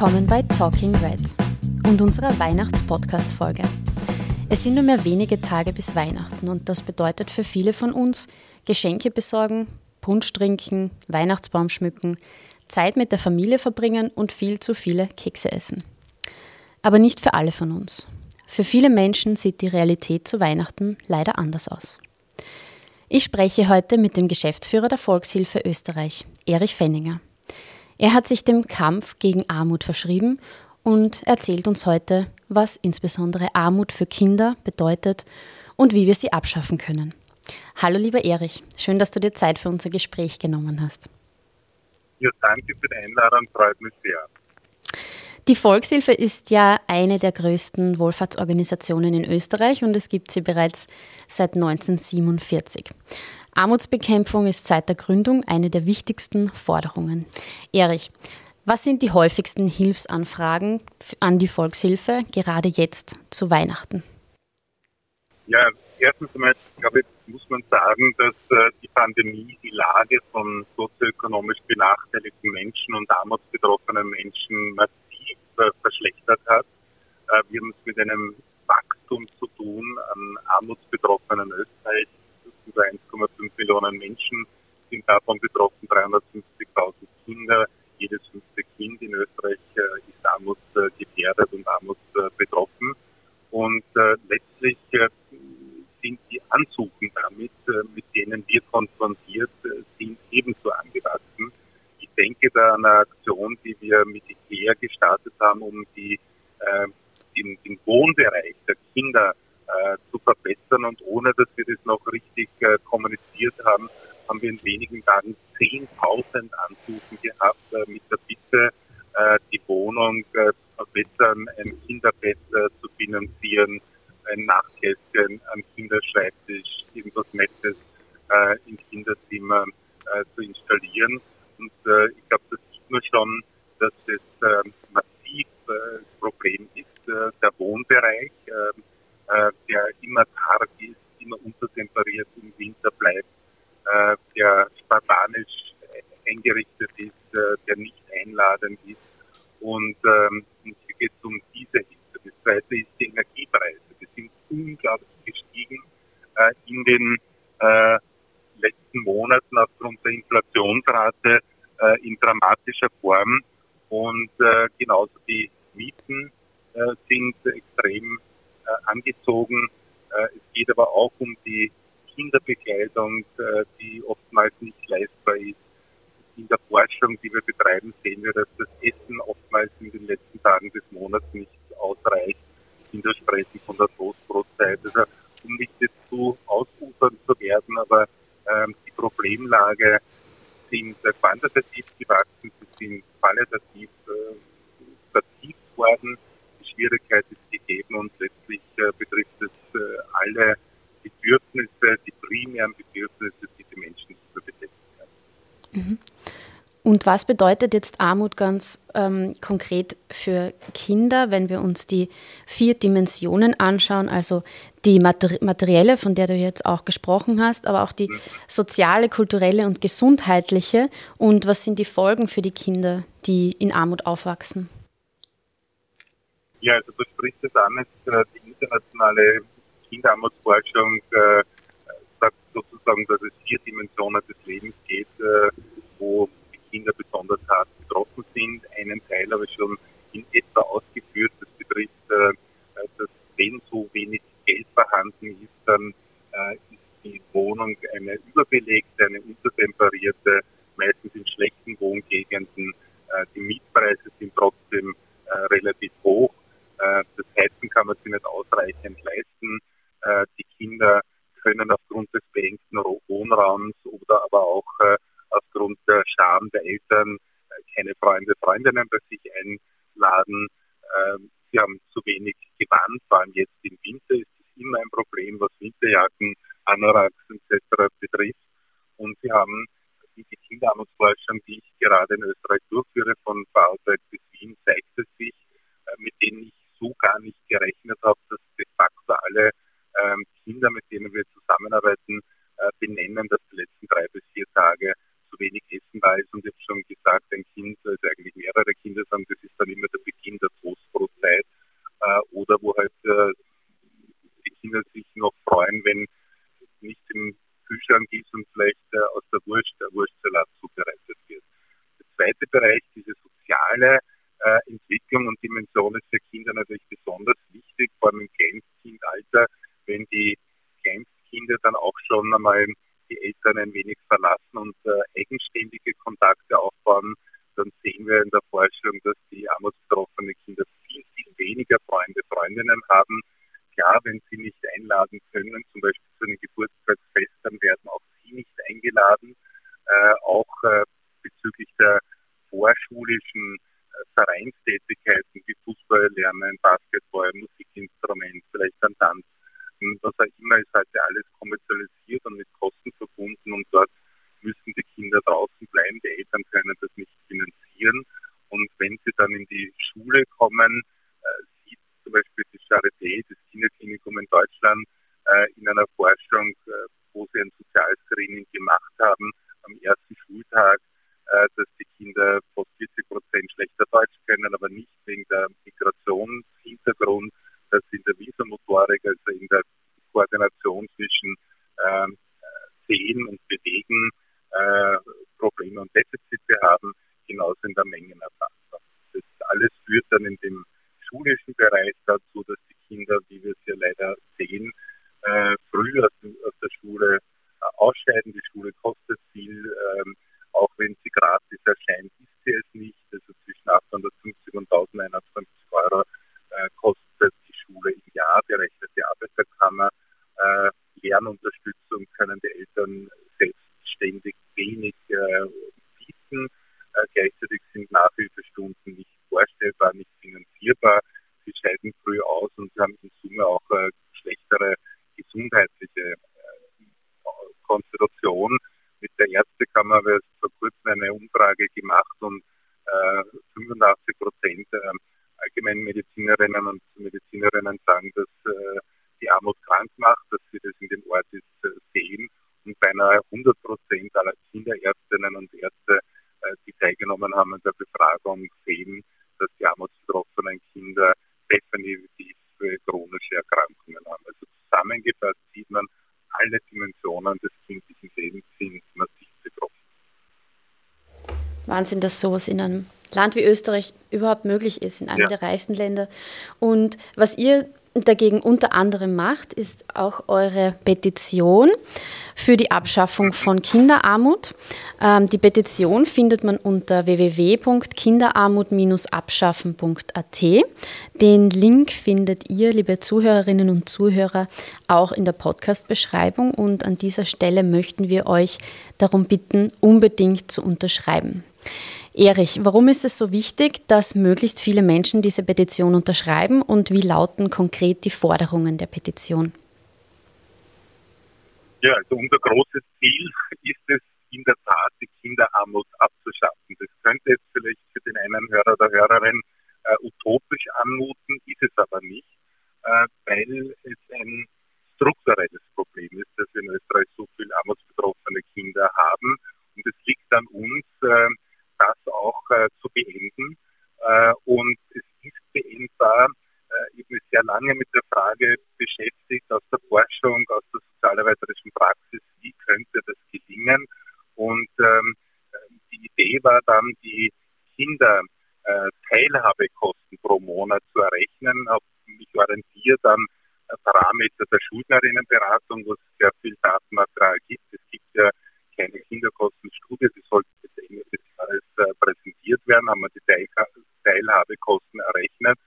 Willkommen bei Talking Red und unserer Weihnachts-Podcast-Folge. Es sind nur mehr wenige Tage bis Weihnachten und das bedeutet für viele von uns Geschenke besorgen, Punsch trinken, Weihnachtsbaum schmücken, Zeit mit der Familie verbringen und viel zu viele Kekse essen. Aber nicht für alle von uns. Für viele Menschen sieht die Realität zu Weihnachten leider anders aus. Ich spreche heute mit dem Geschäftsführer der Volkshilfe Österreich, Erich Fenninger. Er hat sich dem Kampf gegen Armut verschrieben und erzählt uns heute, was insbesondere Armut für Kinder bedeutet und wie wir sie abschaffen können. Hallo lieber Erich, schön, dass du dir Zeit für unser Gespräch genommen hast. Ja, danke für die Einladung, freut mich sehr. Die Volkshilfe ist ja eine der größten Wohlfahrtsorganisationen in Österreich und es gibt sie bereits seit 1947. Armutsbekämpfung ist seit der Gründung eine der wichtigsten Forderungen. Erich, was sind die häufigsten Hilfsanfragen an die Volkshilfe, gerade jetzt zu Weihnachten? Ja, erstens einmal, glaube ich, muss man sagen, dass äh, die Pandemie die Lage von sozioökonomisch benachteiligten Menschen und armutsbetroffenen Menschen massiv äh, verschlechtert hat. Äh, wir haben es mit einem Wachstum zu tun an armutsbetroffenen Österreich. Über 1,5 Millionen Menschen sind davon betroffen, 350.000 Kinder. Jedes fünfte Kind in Österreich äh, ist armutsgefährdet und armutsbetroffen. Und letztlich sind die Ansuchen damit, mit denen wir konfrontiert sind, ebenso angewachsen denke da an eine Aktion, die wir mit IKEA gestartet haben, um die, äh, den, den Wohnbereich der Kinder äh, zu verbessern. Und ohne dass wir das noch richtig äh, kommuniziert haben, haben wir in wenigen Tagen 10.000 Anrufen gehabt äh, mit der Bitte, äh, die Wohnung äh, zu verbessern, ein Kinderbett äh, zu finanzieren, ein Nachtkästchen am Kinderschreibtisch, irgendwas Nettes im Kinderzimmer zu installieren. Und ich glaube, das sieht man schon, dass das äh, massiv Problem ist. Der Wohnbereich, äh, der immer karg ist, immer untertemperiert im Winter bleibt, äh, der spartanisch eingerichtet ist, äh, der nicht einladend ist. Und ähm, hier geht es um diese Hilfe. Das zweite ist die Energiepreise. Die sind unglaublich gestiegen äh, in den äh, letzten Monaten aufgrund der Inflationsrate äh, in dramatischer Form. Und äh, genauso die Mieten äh, sind extrem äh, angezogen. Äh, es geht aber auch um die Kinderbekleidung, äh, die oftmals nicht leistbar ist. In der Forschung, die wir betreiben, sehen wir, dass das Essen oftmals in den letzten Tagen des Monats nicht ausreicht. Kinder sprechen von der Toastbrotzeit. Also, um nicht jetzt zu ausufern zu werden, aber ähm, die Problemlage sind äh, quantitativ gewachsen, sie sind qualitativ äh, vertieft worden. Die Schwierigkeit ist gegeben und letztlich äh, betrifft es äh, alle Bedürfnisse, die primären Bedürfnisse, die die Menschen zu bedecken haben. Mhm. Und was bedeutet jetzt Armut ganz ähm, konkret für Kinder, wenn wir uns die vier Dimensionen anschauen, also die materielle, von der du jetzt auch gesprochen hast, aber auch die soziale, kulturelle und gesundheitliche? Und was sind die Folgen für die Kinder, die in Armut aufwachsen? Ja, also du sprichst es an, die internationale Kinderarmutsforschung äh, sagt sozusagen, dass es vier Dimensionen des Lebens geht, äh, wo Kinder besonders hart betroffen sind. Einen Teil habe ich schon in etwa ausgeführt. Das betrifft, äh, dass wenn so wenig Geld vorhanden ist, dann äh, ist die Wohnung eine überbelegte, eine untertemperierte, meistens in schlechten Wohngegenden. Äh, die Mietpreise sind trotzdem äh, relativ hoch. Äh, das Heizen kann man sich nicht ausreichend leisten. Äh, die Kinder können aufgrund des beengten Wohnraums oder aber auch äh, aufgrund der Scham der Eltern äh, keine Freunde, Freundinnen bei sich einladen. Ähm, sie haben zu wenig Gewand, vor allem jetzt im Winter ist es immer ein Problem, was Winterjacken, Anoraks etc. betrifft. Und sie haben die Kinderarmutsforschung, die ich gerade in Österreich durchführe, von Vorarlberg bis Wien, zeigt es sich, äh, mit denen ich so gar nicht gerechnet habe, dass de facto alle ähm, Kinder, mit denen wir zusammenarbeiten, äh, benennen, dass die letzten drei bis vier Tage zu wenig Essen da ist. Und ich habe schon gesagt, ein Kind, also eigentlich mehrere Kinder sagen, das ist dann immer der Beginn der Toastbrotzeit. Äh, oder wo halt äh, die Kinder sich noch freuen, wenn nicht im Kühlschrank ist und vielleicht äh, aus der Wurst der Wurstsalat zubereitet wird. Der zweite Bereich, diese soziale äh, Entwicklung und Dimension ist für Kinder natürlich besonders wichtig, vor allem im Kleinstkindalter, wenn die Kleinstkinder dann auch schon einmal die Eltern ein wenig verlassen und äh, eigenständige Kontakte aufbauen, dann sehen wir in der Forschung, dass die armutsbetroffenen Kinder viel, viel weniger Freunde, Freundinnen haben. Klar, wenn sie nicht einladen können, zum Beispiel zu einem Geburtstagsfest, dann werden auch sie nicht eingeladen. Äh, auch äh, bezüglich der vorschulischen äh, Vereinstätigkeiten wie Fußball lernen, Basketball, Musikinstrument, vielleicht dann Tanz was auch immer, ist heute alles kommerzialisiert und mit Kosten verbunden und dort müssen die Kinder draußen bleiben. Die Eltern können das nicht finanzieren. Und wenn sie dann in die Schule kommen, äh, sieht zum Beispiel die Charité, das Kinderklinikum in Deutschland, äh, in einer Forschung, äh, wo sie ein Sozialscreening gemacht haben, am ersten Schultag, äh, dass die Kinder fast 40 Prozent schlechter Deutsch können, aber nicht wegen der Migrationshintergrund, dass sie in der Visamotorik, also in der Koordination zwischen ähm, Sehen und Bewegen äh, Probleme und Defizite haben, genauso in der Mengenerfassung. Das alles führt dann in dem schulischen Bereich dazu, dass die Kinder, wie wir es ja leider sehen, äh, früh aus, aus, der Schule äh, ausscheiden. Die Schule kostet viel, ähm, auch wenn sie gratis erscheint, ist sie es nicht. Also zwischen 850 und 1150 Euro äh, kostet die Schule im Jahr, berechnet die Arbeiterkammer. Äh, Lernunterstützung können die Eltern selbstständig wenig äh, bieten. Äh, gleichzeitig sind Nachhilfestunden nicht vorstellbar, nicht finanzierbar. Sie scheiden früh aus und sie haben in Summe auch äh, schlechtere gesundheitliche äh, Konstitution. Mit der Ärztekammer haben wir vor kurzem eine Umfrage gemacht und 85 Prozent Allgemeinmedizinerinnen und Medizinerinnen sagen, dass die Armut krank macht, dass sie das in dem Ort ist, äh, sehen. Und beinahe 100 Prozent aller Kinderärztinnen und Ärzte, äh, die teilgenommen haben an der Befragung, sehen, dass die armutsbetroffenen Kinder definitiv chronische Erkrankungen haben. Also zusammengefasst sieht man, alle Dimensionen des kindlichen Lebens sind massiv betroffen. Wahnsinn, dass sowas in einem Land wie Österreich überhaupt möglich ist, in einem ja. der reichsten Länder. Und was ihr dagegen unter anderem macht, ist auch eure Petition für die Abschaffung von Kinderarmut. Ähm, die Petition findet man unter www.kinderarmut-abschaffen.at. Den Link findet ihr, liebe Zuhörerinnen und Zuhörer, auch in der Podcast-Beschreibung und an dieser Stelle möchten wir euch darum bitten, unbedingt zu unterschreiben. Erich, warum ist es so wichtig, dass möglichst viele Menschen diese Petition unterschreiben und wie lauten konkret die Forderungen der Petition? Ja, also unser großes Ziel ist es in der Tat, die Kinderarmut abzuschaffen. Das könnte jetzt vielleicht für den einen Hörer oder Hörerin äh, utopisch anmuten, ist es aber nicht, äh, weil es ein strukturelles Problem ist, dass wir in Österreich so viele armutsbetroffene Kinder haben. Und es liegt an uns, äh, auch äh, zu beenden. Äh, und es ist beendbar. Äh, ich mich sehr lange mit der Frage beschäftigt, aus der Forschung, aus der sozialarbeiterischen Praxis, wie könnte das gelingen. Und ähm, die Idee war dann, die Kinder äh, Teilhabekosten pro Monat zu errechnen. Auf mich orientiert an Parameter der Schuldnerinnenberatung, wo es sehr viel Datenmaterial gibt. Es gibt ja keine Kinderkostenstudie, die sollte bis Ende des Jahres äh, haben wir die Teil Teilhabekosten errechnet.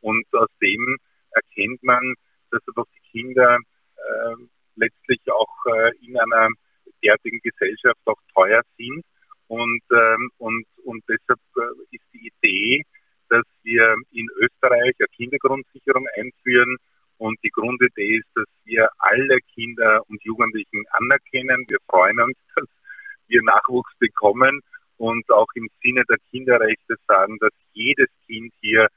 Und aus dem erkennt man, dass doch die Kinder äh, letztlich auch äh, in einer derartigen Gesellschaft auch teuer sind. Und, ähm, und, und deshalb äh, ist die Idee, dass wir in Österreich eine Kindergrundsicherung einführen, und die Grundidee ist, dass wir alle Kinder und Jugendlichen anerkennen. Wir freuen uns, dass wir Nachwuchs bekommen und auch im Sinne der Kinderrechte sagen, dass jedes Kind hier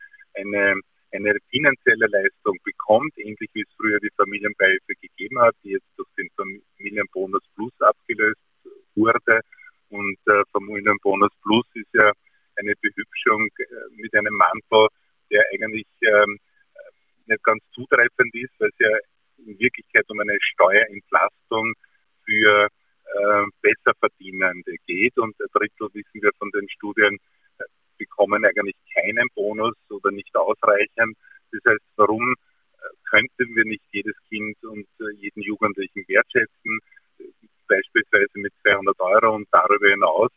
eine, finanzielle Leistung bekommt, ähnlich wie es früher die Familienbeihilfe gegeben hat, die jetzt durch den Familienbonus Plus abgelöst wurde. Und äh, Familienbonus Plus ist ja eine Behübschung äh, mit einem Mantel, der eigentlich ähm, nicht ganz zutreffend ist, weil es ja in Wirklichkeit um eine Steuerentlastung für äh, Besserverdienende geht. Und ein Drittel, wissen wir von den Studien, äh, bekommen eigentlich keinen Bonus oder nicht ausreichend. Das heißt, warum äh, könnten wir nicht jedes Kind und äh, jeden Jugendlichen wertschätzen, beispielsweise mit 200 Euro und darüber hinaus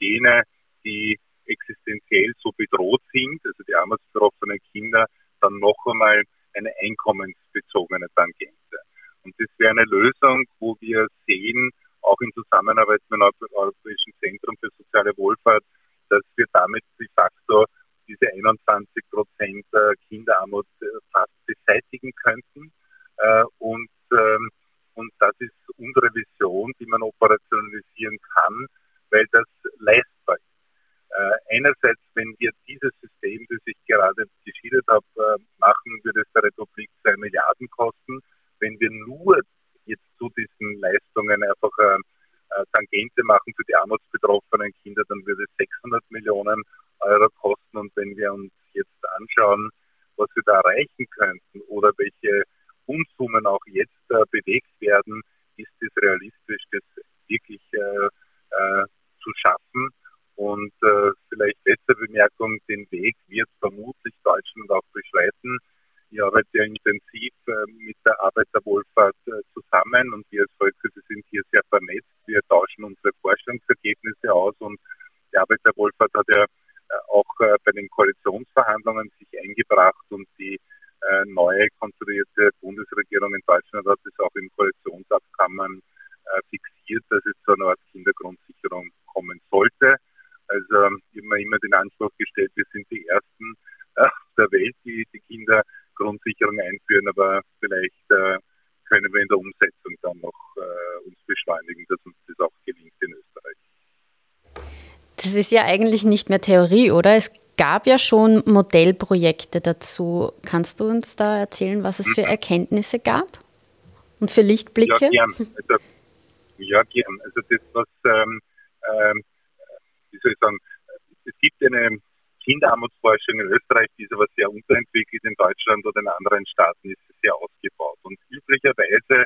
jene, die existenziell so bedroht sind, also die armutsbetroffenen Kinder, dann noch einmal eine einkommensbezogene Tangente. Und das wäre eine Lösung, wo wir sehen, auch in Zusammenarbeit mit dem Europäischen Zentrum für soziale Wohlfahrt, dass wir damit de facto diese 21 Prozent Kinderarmut äh, fast beseitigen könnten. Äh, und, ähm, und das ist unsere Vision, die man operationalisieren kann, weil das leistbar ist. Äh, einerseits, wenn wir dieses System, das ich gerade geschildert habe, machen, würde es der Republik 2 Milliarden kosten. Wenn wir nur jetzt zu diesen Leistungen einfach äh, Tangente machen für die armutsbetroffenen Kinder, dann würde es 600 Millionen Euro kosten. Und wenn wir uns jetzt anschauen, was wir da erreichen könnten oder welche Unsummen auch jetzt äh, bewegt werden, ist es realistisch, das wirklich äh, äh, zu schaffen. Und äh, vielleicht letzte Bemerkung, den Weg wird vermutlich Deutschland auch beschreiten. Ich arbeite ja intensiv äh, mit der Arbeiterwohlfahrt äh, zusammen und wir als Volkswirte sind hier sehr vernetzt. Tauschen unsere Forschungsergebnisse aus und die Arbeiterwohlfahrt hat ja äh, auch äh, bei den Koalitionsverhandlungen sich eingebracht und die äh, neue konstruierte Bundesregierung in Deutschland hat es auch im Koalitionsabkommen fixiert, dass es zu einer Art Kindergrundsicherung kommen sollte. Also habe mir immer den Anspruch gestellt, wir sind die Ersten der Welt, die die Kindergrundsicherung einführen, aber vielleicht können wir in der Umsetzung dann noch beschleunigen, dass uns das auch gelingt in Österreich. Das ist ja eigentlich nicht mehr Theorie, oder? Es gab ja schon Modellprojekte dazu. Kannst du uns da erzählen, was es für mhm. Erkenntnisse gab und für Lichtblicke? Ja, gern. Also, ja, gern. Also das, was, ähm, ähm, wie soll ich sagen, es gibt eine Kinderarmutsforschung in Österreich, die ist aber sehr unterentwickelt. In Deutschland oder in anderen Staaten ist sie sehr ausgebaut. Und üblicherweise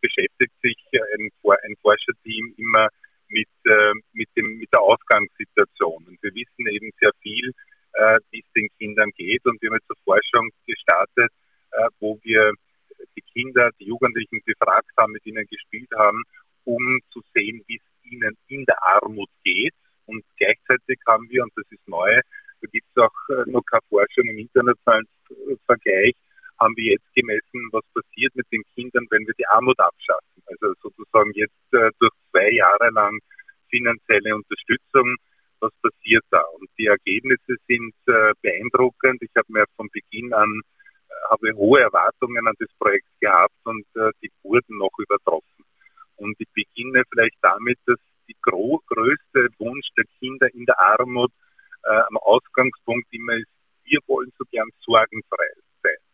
beschäftigt sich ein, ein Forscherteam immer mit, äh, mit, dem, mit der Ausgangssituation. Und wir wissen eben sehr viel, äh, wie es den Kindern geht. Und wir haben jetzt eine Forschung gestartet, äh, wo wir die Kinder, die Jugendlichen befragt haben, mit ihnen gespielt haben, um zu sehen, wie es ihnen in der Armut geht. Und gleichzeitig haben wir, und das ist neu, da gibt es auch äh, noch keine Forschung im internationalen Vergleich, haben wir jetzt gemessen, was passiert mit den Kindern, wenn wir die Armut abschaffen. Also sozusagen jetzt äh, durch zwei Jahre lang finanzielle Unterstützung, was passiert da? Und die Ergebnisse sind äh, beeindruckend. Ich habe mir von Beginn an äh, habe hohe Erwartungen an das Projekt gehabt und äh, die wurden noch übertroffen. Und ich beginne vielleicht damit, dass die größte Wunsch der Kinder in der Armut äh, am Ausgangspunkt immer ist, wir wollen so gern sorgenfrei.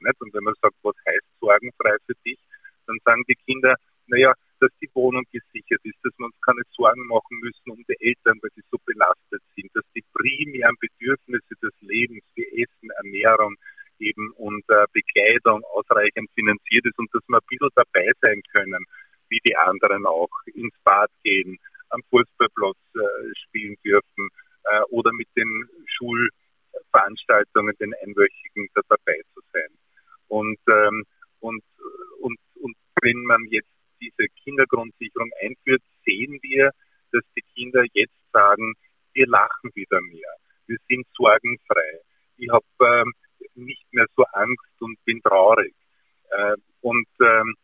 Nicht? Und wenn man sagt, was heißt sorgenfrei für dich, dann sagen die Kinder, naja, dass die Wohnung gesichert ist, dass wir uns keine Sorgen machen müssen um die Eltern, weil sie so belastet sind, dass die primären Bedürfnisse des Lebens wie Essen, Ernährung eben und äh, Bekleidung ausreichend finanziert ist und dass wir ein bisschen dabei sein können, wie die anderen auch, ins Bad gehen, am Fußballplatz äh, spielen dürfen äh, oder mit den Schulveranstaltungen, den einwöchigen, da dabei. Und, ähm, und, und, und wenn man jetzt diese Kindergrundsicherung einführt, sehen wir, dass die Kinder jetzt sagen, wir lachen wieder mehr, wir sind sorgenfrei, ich habe ähm, nicht mehr so Angst und bin traurig. Äh, und ähm,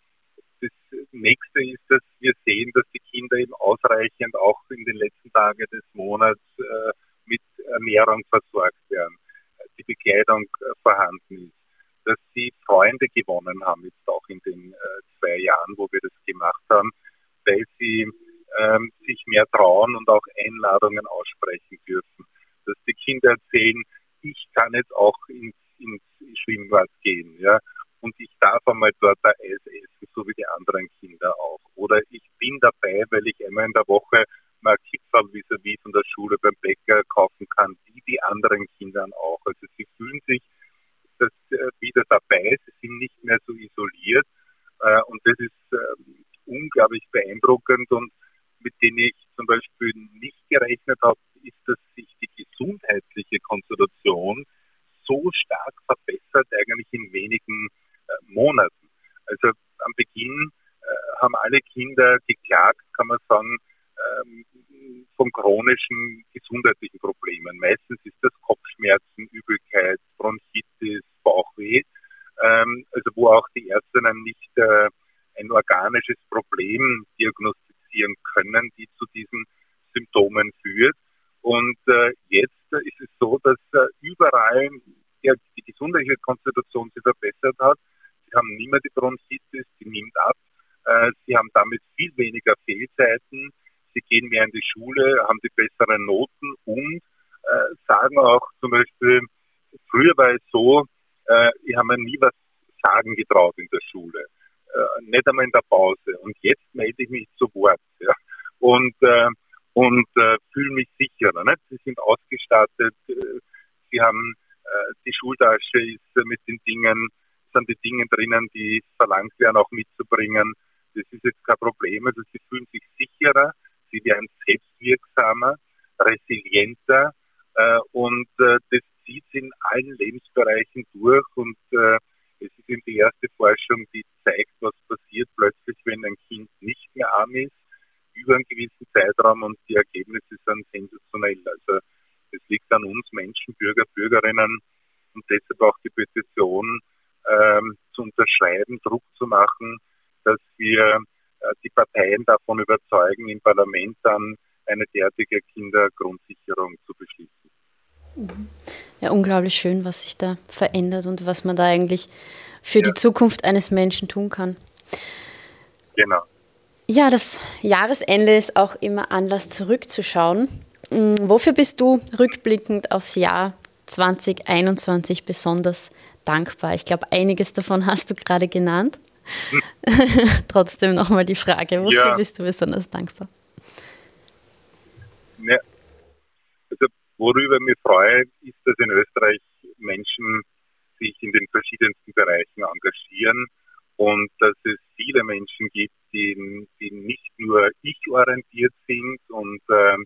das nächste ist, dass wir sehen, dass die Kinder eben ausreichend auch in den letzten Tagen des Monats äh, mit Ernährung versorgt werden, die Bekleidung äh, vorhanden ist, dass sie Freunde gewonnen haben, jetzt auch in den äh, zwei Jahren, wo wir das gemacht haben, weil sie ähm, sich mehr trauen und auch Einladungen aussprechen dürfen. Dass die Kinder erzählen, ich kann jetzt auch ins, ins Schwimmbad gehen, ja, und ich darf einmal dort ein Eis essen, so wie die anderen Kinder auch. Oder ich bin dabei, weil ich einmal in der Woche mag Häuserl vis-à-vis von der Schule beim Bäcker kaufen kann, wie die anderen Kindern auch. Also sie fühlen sich das, äh, wieder dabei, sie sind nicht mehr so isoliert äh, und das ist äh, unglaublich beeindruckend und mit denen ich zum Beispiel nicht gerechnet habe, ist, dass sich die gesundheitliche Konstitution so stark verbessert, eigentlich in wenigen äh, Monaten. Also am Beginn äh, haben alle Kinder geklagt, kann man sagen, ähm, von chronischen gesundheitlichen Problemen. Meistens ist das Kopfschmerzen, Übelkeit, Bronchitis, Bauchweh, ähm, also wo auch die Ärztinnen nicht äh, ein organisches Problem diagnostizieren können, die zu diesen Symptomen führt. Und äh, jetzt ist es so, dass äh, überall ja, die gesundheitliche Konstitution sich verbessert hat. Mehr die Bronchitis, die nimmt ab. Äh, sie haben damit viel weniger Fehlzeiten. Sie gehen mehr in die Schule, haben die besseren Noten und äh, sagen auch zum Beispiel, früher war es so, äh, ich habe mir nie was sagen getraut in der Schule. Nicht einmal in der Pause. Und jetzt melde ich mich zu Wort. Ja. Und, und fühle mich sicherer. Sie sind ausgestattet, sie haben die Schultasche ist mit den Dingen, sind die Dinge drinnen, die verlangt werden, auch mitzubringen. Das ist jetzt kein Problem. Also sie fühlen sich sicherer, sie werden selbstwirksamer, resilienter äh, und äh, das zieht in allen Lebensbereichen durch und äh, es ist eben die erste Forschung, die zeigt, was passiert plötzlich, wenn ein Kind nicht mehr arm ist, über einen gewissen Zeitraum und die Ergebnisse sind sensationell. Also es liegt an uns Menschen, Bürger, Bürgerinnen und deshalb auch die Petition ähm, zu unterschreiben, Druck zu machen, dass wir äh, die Parteien davon überzeugen, im Parlament dann eine derartige Kindergrundsicherung zu beschließen. Mhm. Ja, unglaublich schön, was sich da verändert und was man da eigentlich für ja. die Zukunft eines Menschen tun kann. Genau. Ja, das Jahresende ist auch immer Anlass zurückzuschauen. Mm, wofür bist du rückblickend aufs Jahr 2021 besonders dankbar? Ich glaube, einiges davon hast du gerade genannt. Hm. Trotzdem nochmal die Frage, wofür ja. bist du besonders dankbar? Ja, also worüber mich freue, ist, dass in Österreich Menschen sich in den verschiedensten Bereichen engagieren und dass es viele Menschen gibt, die, die nicht nur ich-orientiert sind und, ähm,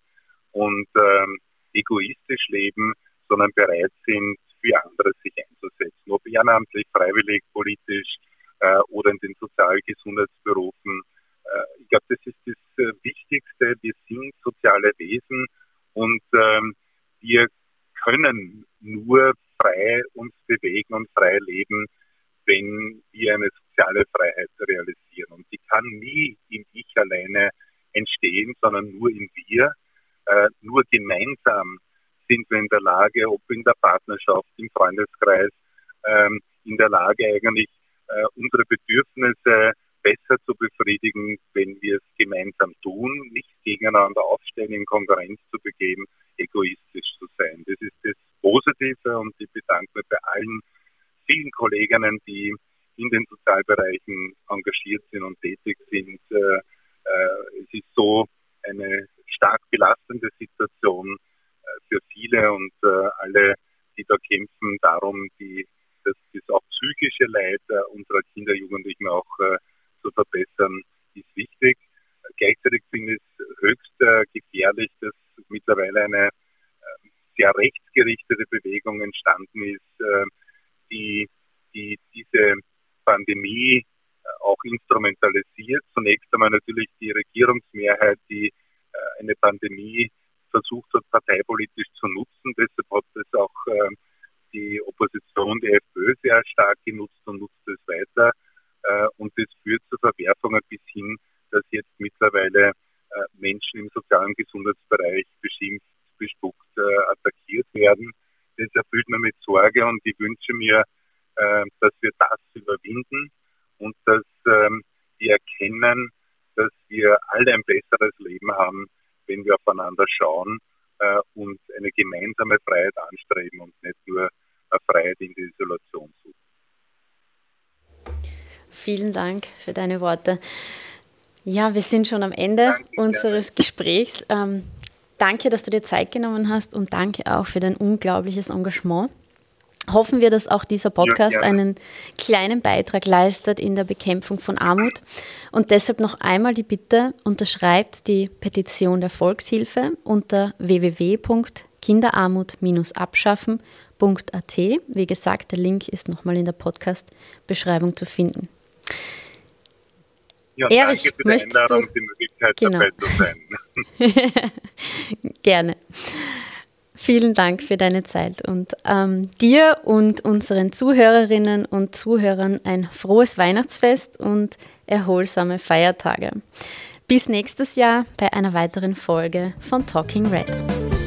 und ähm, egoistisch leben, sondern bereit sind, für andere sich einzusetzen, ob ehrenamtlich, freiwillig, politisch äh, oder in den Sozialgesundheitsberufen. Äh, ich glaube, das ist das äh, Wichtigste. Wir sind soziale Wesen und ähm, wir können nur frei uns bewegen und frei leben, wenn wir eine soziale Freiheit realisieren. Und die kann nie im Ich alleine entstehen, sondern nur in wir. Äh, nur gemeinsam sind wir in der Lage, ob in der Partnerschaft, im Freundeskreis, ähm, in der Lage eigentlich äh, unsere Bedürfnisse besser zu befriedigen, wenn wir es gemeinsam tun, nicht gegeneinander aufstellen, in Konkurrenz zu begeben, egoistisch zu sein. Das ist das Positive und ich bedanke mich bei allen vielen Kolleginnen, die in den Sozialbereichen engagiert sind und tätig sind. Äh, äh, es ist so eine stark belastende Situation äh, für viele und alle, die da kämpfen, darum die, das, das auch psychische Leid unserer Kinder, Jugendlichen auch zu verbessern, ist wichtig. Gleichzeitig finde ich es höchst gefährlich, dass mittlerweile eine sehr rechtsgerichtete Bewegung entstanden ist, die, die diese Pandemie äh, auch instrumentalisiert. Zunächst einmal natürlich die Regierungsmehrheit, die äh, eine Pandemie versucht hat, parteipolitisch zu nutzen. Deshalb hat es auch äh, die Opposition, die FPÖ, sehr stark genutzt und nutzt es weiter. Und das führt zu Verwerfungen bis hin, dass jetzt mittlerweile Menschen im sozialen Gesundheitsbereich beschimpft, bespuckt, attackiert werden. Das erfüllt mir mit Sorge und ich wünsche mir, äh, dass wir das überwinden und dass ähm, wir erkennen, dass wir alle ein besseres Leben haben, wenn wir aufeinander schauen äh, und eine gemeinsame Freiheit anstreben und nicht nur eine Freiheit in die Isolation suchen. Vielen Dank für deine Worte. Ja, wir sind schon am Ende Danke, unseres gerne. Gesprächs. Ähm, danke, dass du dir Zeit genommen hast und danke auch für dein unglaubliches Engagement. Hoffen wir, dass auch dieser Podcast ja, einen kleinen Beitrag leistet in der Bekämpfung von Armut. Und deshalb noch einmal die Bitte, unterschreibt die Petition der Volkshilfe unter www.kinderarmut-abschaffen.at. Wie gesagt, der Link ist nochmal in der Podcast-Beschreibung zu finden. Ja, Erich, danke für die Einladung und die Möglichkeit, genau. dabei zu sein. Gerne. Vielen Dank für deine Zeit und ähm, dir und unseren Zuhörerinnen und Zuhörern ein frohes Weihnachtsfest und erholsame Feiertage. Bis nächstes Jahr bei einer weiteren Folge von Talking Red.